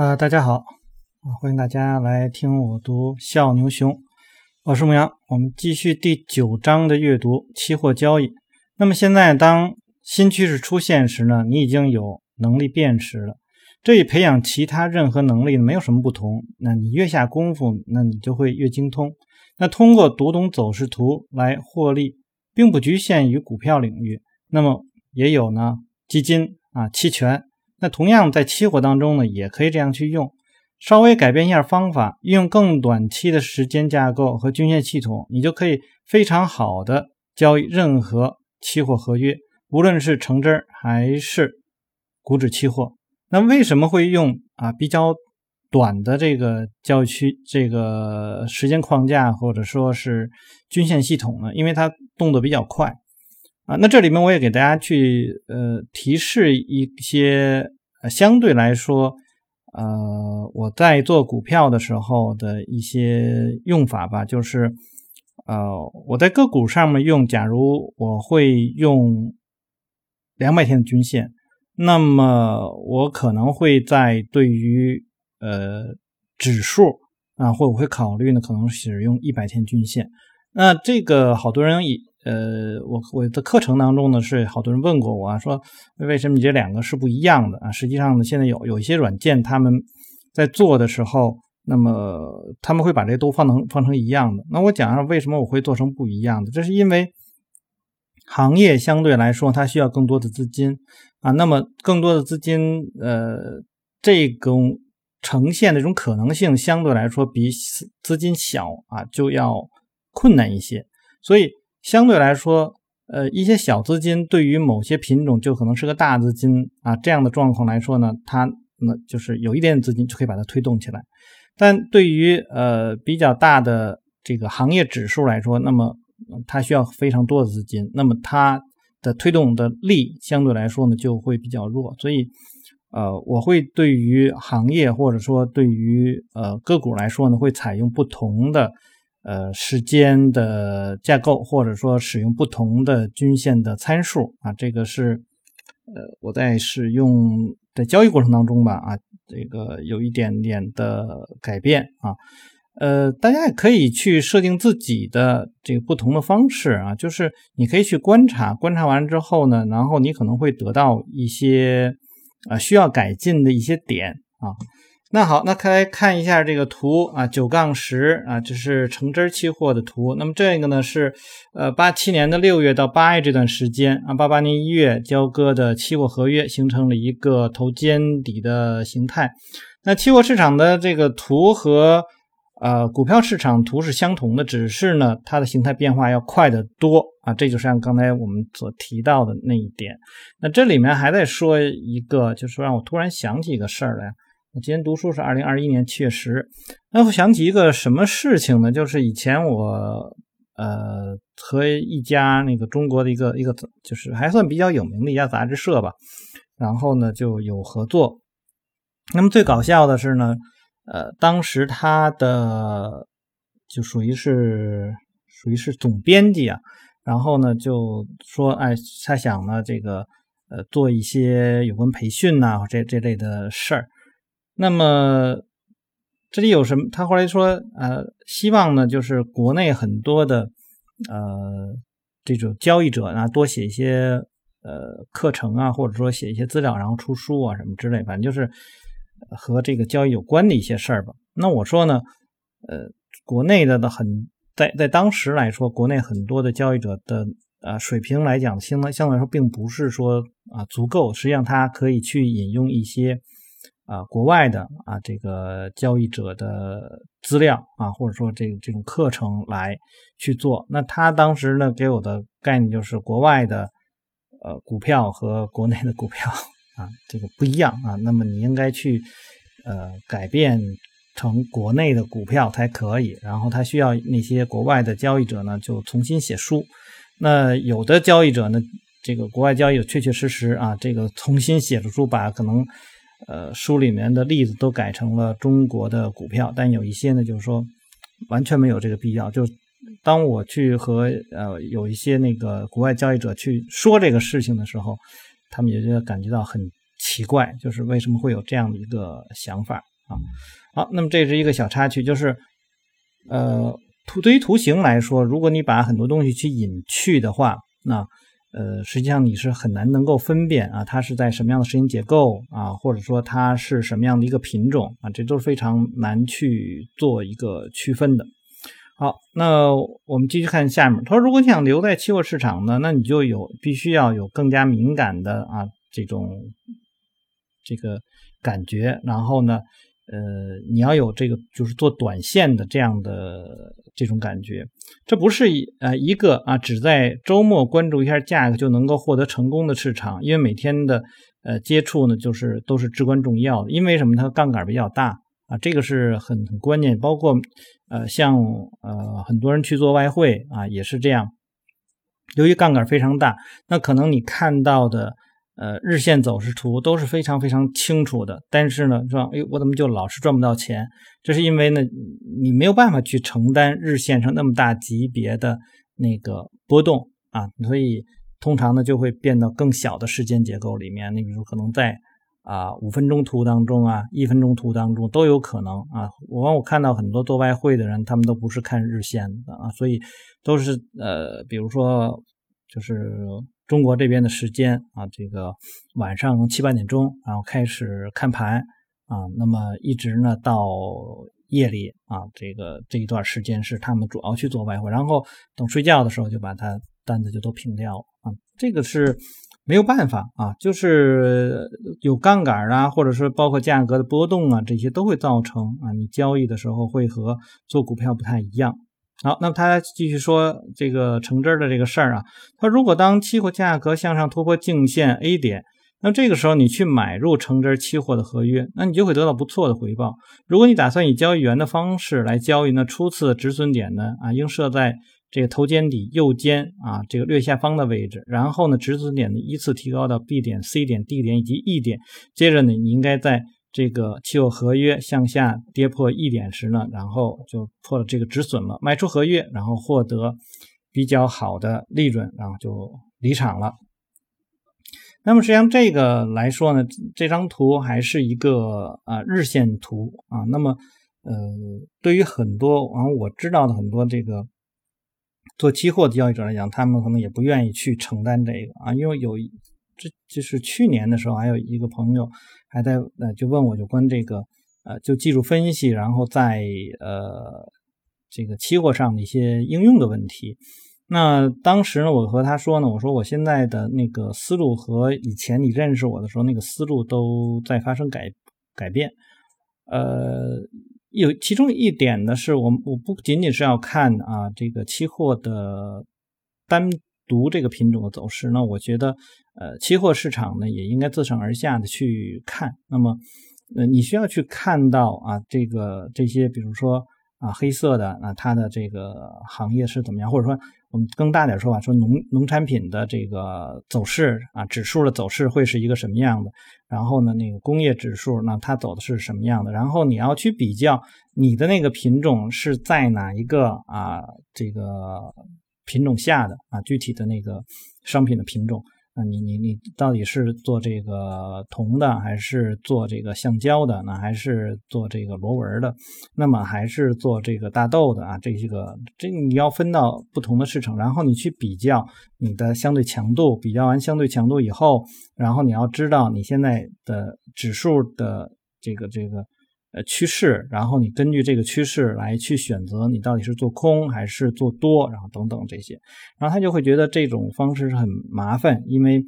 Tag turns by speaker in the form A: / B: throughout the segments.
A: 啊，大家好，欢迎大家来听我读《笑牛熊》，我是牧羊。我们继续第九章的阅读，期货交易。那么现在，当新趋势出现时呢，你已经有能力辨识了。这与培养其他任何能力没有什么不同。那你越下功夫，那你就会越精通。那通过读懂走势图来获利，并不局限于股票领域。那么也有呢，基金啊，期权。那同样在期货当中呢，也可以这样去用，稍微改变一下方法，用更短期的时间架构和均线系统，你就可以非常好的交易任何期货合约，无论是橙汁还是股指期货。那为什么会用啊比较短的这个交易区这个时间框架或者说是均线系统呢？因为它动作比较快。啊，那这里面我也给大家去呃提示一些呃相对来说呃我在做股票的时候的一些用法吧，就是呃我在个股上面用，假如我会用两百天的均线，那么我可能会在对于呃指数啊，或我会考虑呢，可能使用一百天均线。那这个好多人也。呃，我我的课程当中呢，是好多人问过我啊，说为什么你这两个是不一样的啊？实际上呢，现在有有一些软件，他们在做的时候，那么他们会把这都放成放成一样的。那我讲一下为什么我会做成不一样的，这是因为行业相对来说它需要更多的资金啊，那么更多的资金，呃，这种呈现的这种可能性相对来说比资金小啊就要困难一些，所以。相对来说，呃，一些小资金对于某些品种就可能是个大资金啊，这样的状况来说呢，它那就是有一点资金就可以把它推动起来。但对于呃比较大的这个行业指数来说，那么它需要非常多的资金，那么它的推动的力相对来说呢就会比较弱。所以，呃，我会对于行业或者说对于呃个股来说呢，会采用不同的。呃，时间的架构，或者说使用不同的均线的参数啊，这个是呃我在使用在交易过程当中吧啊，这个有一点点的改变啊，呃，大家也可以去设定自己的这个不同的方式啊，就是你可以去观察，观察完之后呢，然后你可能会得到一些啊需要改进的一些点啊。那好，那来看一下这个图啊，九杠十啊，这是橙汁期货的图。那么这个呢是呃八七年的六月到八月这段时间啊，八八年一月交割的期货合约形成了一个头肩底的形态。那期货市场的这个图和呃股票市场图是相同的，只是呢它的形态变化要快得多啊。这就是像刚才我们所提到的那一点。那这里面还在说一个，就是让我突然想起一个事儿来。我今天读书是二零二一年七月十，那我想起一个什么事情呢？就是以前我呃和一家那个中国的一个一个就是还算比较有名的一家杂志社吧，然后呢就有合作。那么最搞笑的是呢，呃，当时他的就属于是属于是总编辑啊，然后呢就说，哎，他想呢这个呃做一些有关培训呐这这类的事儿。那么这里有什么？他后来说，呃，希望呢，就是国内很多的呃这种交易者呢，多写一些呃课程啊，或者说写一些资料，然后出书啊什么之类，反正就是和这个交易有关的一些事儿吧。那我说呢，呃，国内的的很在在当时来说，国内很多的交易者的呃水平来讲，相相对来说并不是说啊足够，实际上他可以去引用一些。啊，国外的啊，这个交易者的资料啊，或者说这个这种课程来去做。那他当时呢给我的概念就是国外的呃股票和国内的股票啊，这个不一样啊。那么你应该去呃改变成国内的股票才可以。然后他需要那些国外的交易者呢就重新写书。那有的交易者呢，这个国外交易者确确实实啊，这个重新写的书把可能。呃，书里面的例子都改成了中国的股票，但有一些呢，就是说完全没有这个必要。就当我去和呃有一些那个国外交易者去说这个事情的时候，他们也就感觉到很奇怪，就是为什么会有这样的一个想法啊？好，那么这是一个小插曲，就是呃，图对于图形来说，如果你把很多东西去隐去的话，那呃，实际上你是很难能够分辨啊，它是在什么样的时间结构啊，或者说它是什么样的一个品种啊，这都是非常难去做一个区分的。好，那我们继续看下面。他说，如果你想留在期货市场呢，那你就有必须要有更加敏感的啊这种这个感觉，然后呢，呃，你要有这个就是做短线的这样的这种感觉。这不是一呃一个啊只在周末关注一下价格就能够获得成功的市场，因为每天的呃接触呢就是都是至关重要的。因为什么？它杠杆比较大。啊，这个是很很关键，包括，呃，像呃很多人去做外汇啊，也是这样。由于杠杆非常大，那可能你看到的呃日线走势图都是非常非常清楚的，但是呢，说哎，我怎么就老是赚不到钱？这是因为呢，你没有办法去承担日线上那么大级别的那个波动啊，所以通常呢就会变到更小的时间结构里面。你比如可能在。啊，五分钟图当中啊，一分钟图当中都有可能啊。我我看到很多做外汇的人，他们都不是看日线的啊，所以都是呃，比如说就是中国这边的时间啊，这个晚上七八点钟，然后开始看盘啊，那么一直呢到夜里啊，这个这一段时间是他们主要去做外汇，然后等睡觉的时候就把它单子就都平掉了啊，这个是。没有办法啊，就是有杠杆啊，或者是包括价格的波动啊，这些都会造成啊，你交易的时候会和做股票不太一样。好，那么他继续说这个橙汁的这个事儿啊，他如果当期货价格向上突破颈线 A 点，那这个时候你去买入橙汁期货的合约，那你就会得到不错的回报。如果你打算以交易员的方式来交易，那初次止损点呢啊，应设在。这个头肩底右肩啊，这个略下方的位置，然后呢，止损点呢依次提高到 B 点、C 点、D 点以及 E 点。接着呢，你应该在这个期货合约向下跌破一点时呢，然后就破了这个止损了，卖出合约，然后获得比较好的利润，然后就离场了。那么实际上这个来说呢，这张图还是一个啊日线图啊。那么呃，对于很多啊我知道的很多这个。做期货的交易者来讲，他们可能也不愿意去承担这个啊，因为有这就是去年的时候，还有一个朋友还在呃就问我有关这个呃就技术分析，然后在呃这个期货上的一些应用的问题。那当时呢，我和他说呢，我说我现在的那个思路和以前你认识我的时候那个思路都在发生改改变，呃。有其中一点呢，是我我不仅仅是要看啊这个期货的单独这个品种的走势，那我觉得呃期货市场呢也应该自上而下的去看。那么呃你需要去看到啊这个这些比如说啊黑色的啊它的这个行业是怎么样，或者说。我们更大点说吧，说农农产品的这个走势啊，指数的走势会是一个什么样的？然后呢，那个工业指数，那它走的是什么样的？然后你要去比较你的那个品种是在哪一个啊这个品种下的啊具体的那个商品的品种。你你你到底是做这个铜的，还是做这个橡胶的？那还是做这个螺纹的？那么还是做这个大豆的啊？这些个这你要分到不同的市场，然后你去比较你的相对强度，比较完相对强度以后，然后你要知道你现在的指数的这个这个。呃，趋势，然后你根据这个趋势来去选择，你到底是做空还是做多，然后等等这些，然后他就会觉得这种方式是很麻烦，因为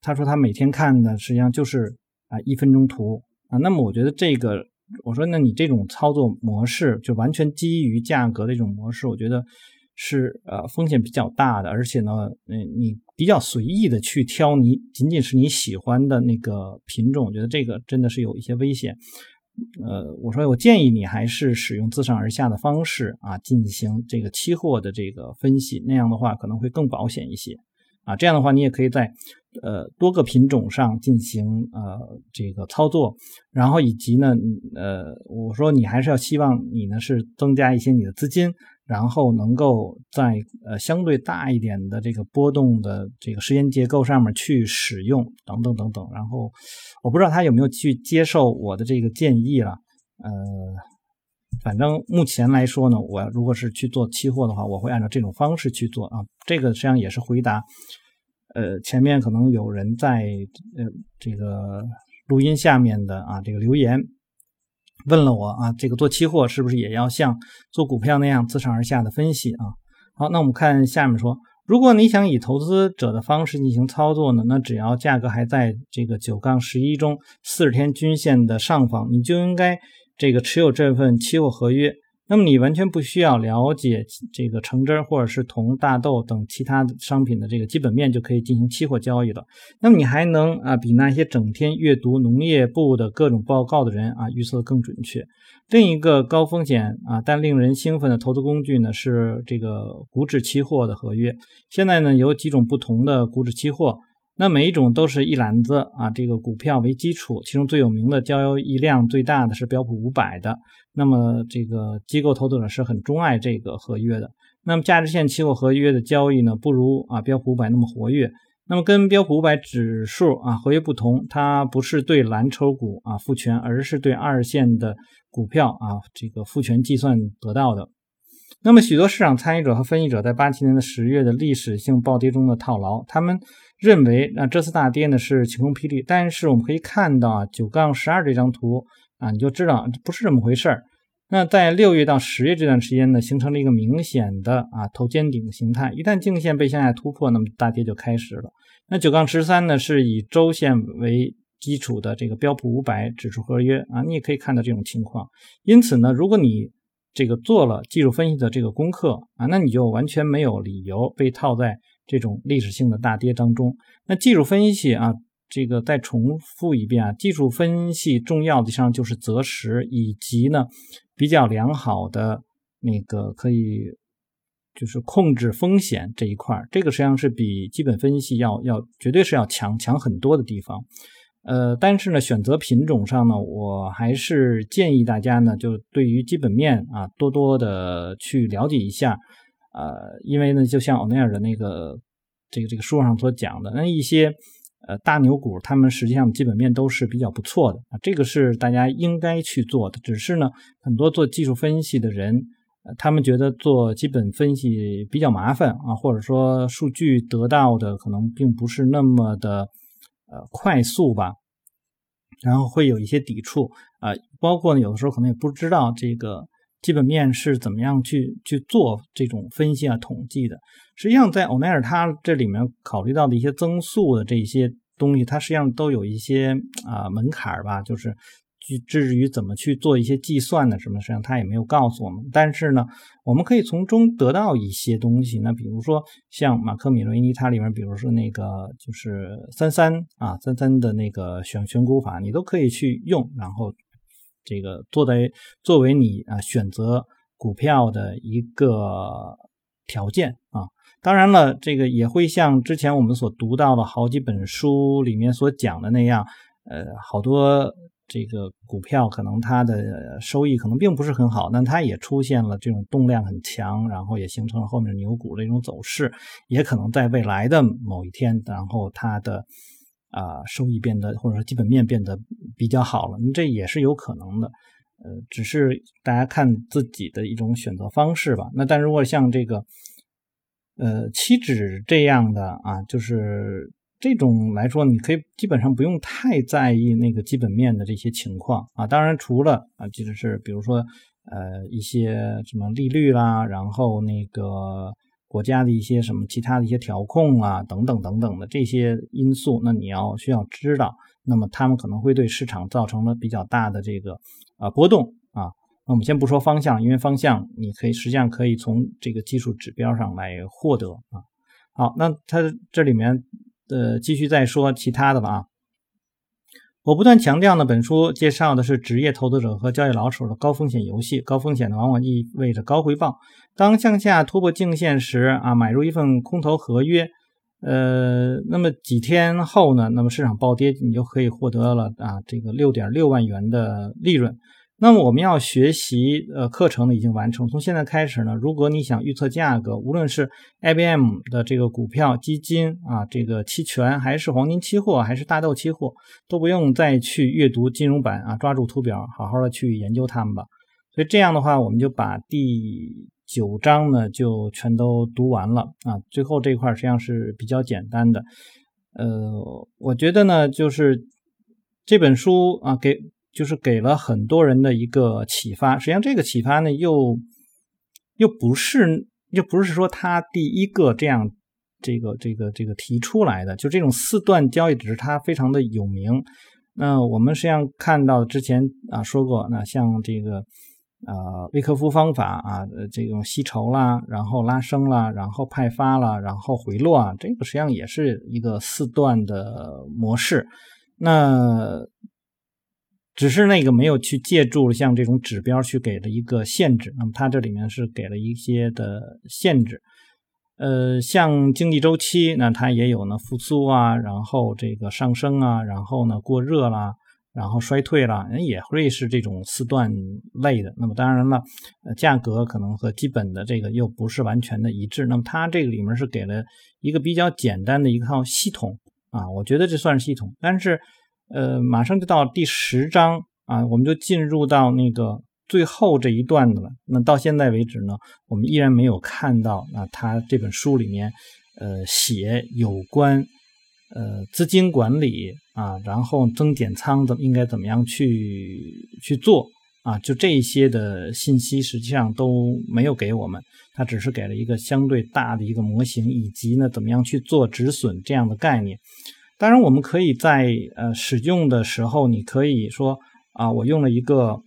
A: 他说他每天看的实际上就是啊一分钟图。啊，那么我觉得这个，我说那你这种操作模式就完全基于价格的一种模式，我觉得是呃风险比较大的，而且呢，嗯，你比较随意的去挑你仅仅是你喜欢的那个品种，我觉得这个真的是有一些危险。呃，我说我建议你还是使用自上而下的方式啊，进行这个期货的这个分析，那样的话可能会更保险一些啊。这样的话，你也可以在呃多个品种上进行呃这个操作，然后以及呢，呃，我说你还是要希望你呢是增加一些你的资金，然后能够在呃相对大一点的这个波动的这个时间结构上面去使用，等等等等。然后我不知道他有没有去接受我的这个建议了。呃，反正目前来说呢，我如果是去做期货的话，我会按照这种方式去做啊。这个实际上也是回答，呃，前面可能有人在呃这个录音下面的啊这个留言。问了我啊，这个做期货是不是也要像做股票那样自上而下的分析啊？好，那我们看下面说，如果你想以投资者的方式进行操作呢，那只要价格还在这个九杠十一中四十天均线的上方，你就应该这个持有这份期货合约。那么你完全不需要了解这个橙汁或者是铜、大豆等其他商品的这个基本面就可以进行期货交易了。那么你还能啊比那些整天阅读农业部的各种报告的人啊预测更准确。另一个高风险啊但令人兴奋的投资工具呢是这个股指期货的合约。现在呢有几种不同的股指期货。那每一种都是一篮子啊，这个股票为基础，其中最有名的、交易量最大的是标普五百的。那么这个机构投资者是很钟爱这个合约的。那么价值线期货合约的交易呢，不如啊标普五百那么活跃。那么跟标普五百指数啊合约不同，它不是对蓝筹股啊复权，而是对二线的股票啊这个复权计算得到的。那么许多市场参与者和分析者在八七年的十月的历史性暴跌中的套牢，他们。认为啊，这次大跌呢是晴空霹雳，但是我们可以看到啊，九杠十二这张图啊，你就知道不是这么回事儿。那在六月到十月这段时间呢，形成了一个明显的啊头肩顶的形态，一旦颈线被向下突破，那么大跌就开始了。那九杠十三呢，是以周线为基础的这个标普五百指数合约啊，你也可以看到这种情况。因此呢，如果你这个做了技术分析的这个功课啊，那你就完全没有理由被套在。这种历史性的大跌当中，那技术分析啊，这个再重复一遍啊，技术分析重要的上就是择时以及呢比较良好的那个可以就是控制风险这一块这个实际上是比基本分析要要绝对是要强强很多的地方。呃，但是呢，选择品种上呢，我还是建议大家呢，就对于基本面啊，多多的去了解一下。呃，因为呢，就像欧奈尔的那个这个这个书上所讲的，那一些呃大牛股，他们实际上基本面都是比较不错的啊，这个是大家应该去做的。只是呢，很多做技术分析的人，他们觉得做基本分析比较麻烦啊，或者说数据得到的可能并不是那么的呃快速吧，然后会有一些抵触啊，包括呢，有的时候可能也不知道这个。基本面是怎么样去去做这种分析啊、统计的？实际上，在欧奈尔他这里面考虑到的一些增速的这些东西，它实际上都有一些啊门槛吧，就是至于怎么去做一些计算的什么，实际上他也没有告诉我们。但是呢，我们可以从中得到一些东西。那比如说像马克米伦尼，它里面比如说那个就是三三啊三三的那个选选股法，你都可以去用，然后。这个作为作为你啊选择股票的一个条件啊，当然了，这个也会像之前我们所读到的好几本书里面所讲的那样，呃，好多这个股票可能它的收益可能并不是很好，但它也出现了这种动量很强，然后也形成了后面牛股的一种走势，也可能在未来的某一天，然后它的。啊，收益变得或者说基本面变得比较好了，这也是有可能的。呃，只是大家看自己的一种选择方式吧。那但如果像这个，呃，期指这样的啊，就是这种来说，你可以基本上不用太在意那个基本面的这些情况啊。当然，除了啊，就是比如说呃一些什么利率啦，然后那个。国家的一些什么其他的一些调控啊，等等等等的这些因素，那你要需要知道，那么他们可能会对市场造成了比较大的这个啊波动啊。那我们先不说方向，因为方向你可以实际上可以从这个技术指标上来获得啊。好，那它这里面呃继续再说其他的吧啊。我不断强调呢，本书介绍的是职业投资者和交易老手的高风险游戏。高风险呢，往往意味着高回报。当向下突破颈线时啊，买入一份空头合约，呃，那么几天后呢，那么市场暴跌，你就可以获得了啊这个六点六万元的利润。那么我们要学习呃课程呢已经完成，从现在开始呢，如果你想预测价格，无论是 IBM 的这个股票、基金啊，这个期权，还是黄金期货，还是大豆期货，都不用再去阅读金融版啊，抓住图表，好好的去研究它们吧。所以这样的话，我们就把第九章呢就全都读完了啊。最后这一块实际上是比较简单的，呃，我觉得呢，就是这本书啊给。就是给了很多人的一个启发，实际上这个启发呢，又又不是又不是说他第一个这样这个这个这个提出来的，就这种四段交易只是他非常的有名。那我们实际上看到之前啊说过，那像这个啊威克夫方法啊，这种吸筹啦，然后拉升啦，然后派发啦，然后回落啊，这个实际上也是一个四段的模式。那只是那个没有去借助像这种指标去给了一个限制，那么它这里面是给了一些的限制，呃，像经济周期，那它也有呢复苏啊，然后这个上升啊，然后呢过热啦，然后衰退啦，也会是这种四段类的。那么当然了，呃，价格可能和基本的这个又不是完全的一致。那么它这个里面是给了一个比较简单的一套系统啊，我觉得这算是系统，但是。呃，马上就到第十章啊，我们就进入到那个最后这一段的了。那到现在为止呢，我们依然没有看到啊，他这本书里面呃写有关呃资金管理啊，然后增减仓的应该怎么样去去做啊，就这些的信息实际上都没有给我们，他只是给了一个相对大的一个模型，以及呢怎么样去做止损这样的概念。当然，我们可以在呃使用的时候，你可以说啊，我用了一个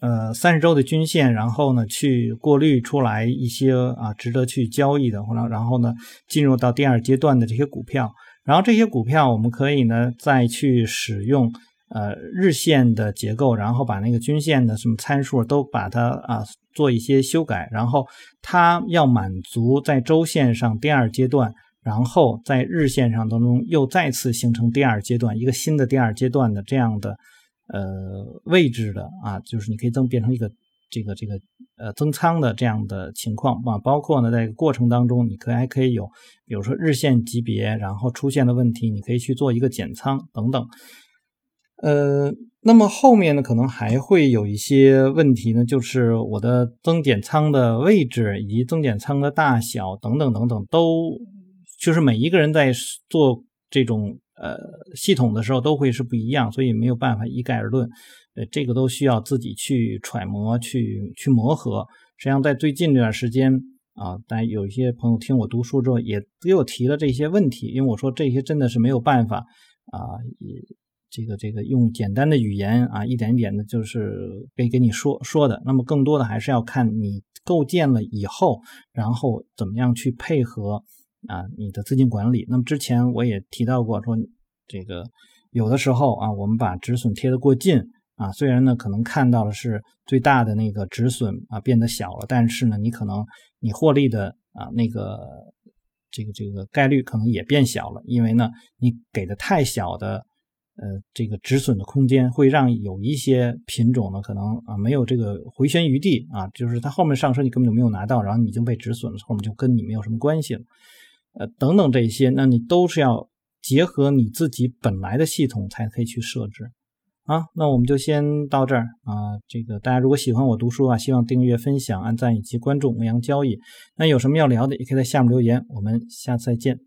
A: 呃三十周的均线，然后呢去过滤出来一些啊值得去交易的，或者然后呢进入到第二阶段的这些股票，然后这些股票我们可以呢再去使用呃日线的结构，然后把那个均线的什么参数都把它啊做一些修改，然后它要满足在周线上第二阶段。然后在日线上当中又再次形成第二阶段，一个新的第二阶段的这样的呃位置的啊，就是你可以增变成一个这个这个呃增仓的这样的情况啊，包括呢在过程当中，你可以还可以有，比如说日线级别，然后出现的问题，你可以去做一个减仓等等。呃，那么后面呢可能还会有一些问题呢，就是我的增减仓的位置以及增减仓的大小等等等等都。就是每一个人在做这种呃系统的时候都会是不一样，所以没有办法一概而论。呃，这个都需要自己去揣摩、去去磨合。实际上，在最近这段时间啊，当然有一些朋友听我读书之后也给我提了这些问题，因为我说这些真的是没有办法啊，这个这个用简单的语言啊，一点一点的，就是给给你说说的。那么更多的还是要看你构建了以后，然后怎么样去配合。啊，你的资金管理。那么之前我也提到过，说这个有的时候啊，我们把止损贴得过近啊，虽然呢可能看到的是最大的那个止损啊变得小了，但是呢你可能你获利的啊那个这个这个概率可能也变小了，因为呢你给的太小的呃这个止损的空间，会让有一些品种呢可能啊没有这个回旋余地啊，就是它后面上升你根本就没有拿到，然后你已经被止损了，后面就跟你没有什么关系了。呃，等等这些，那你都是要结合你自己本来的系统才可以去设置啊。那我们就先到这儿啊。这个大家如果喜欢我读书啊，希望订阅、分享、按赞以及关注牧羊交易。那有什么要聊的，也可以在下面留言。我们下次再见。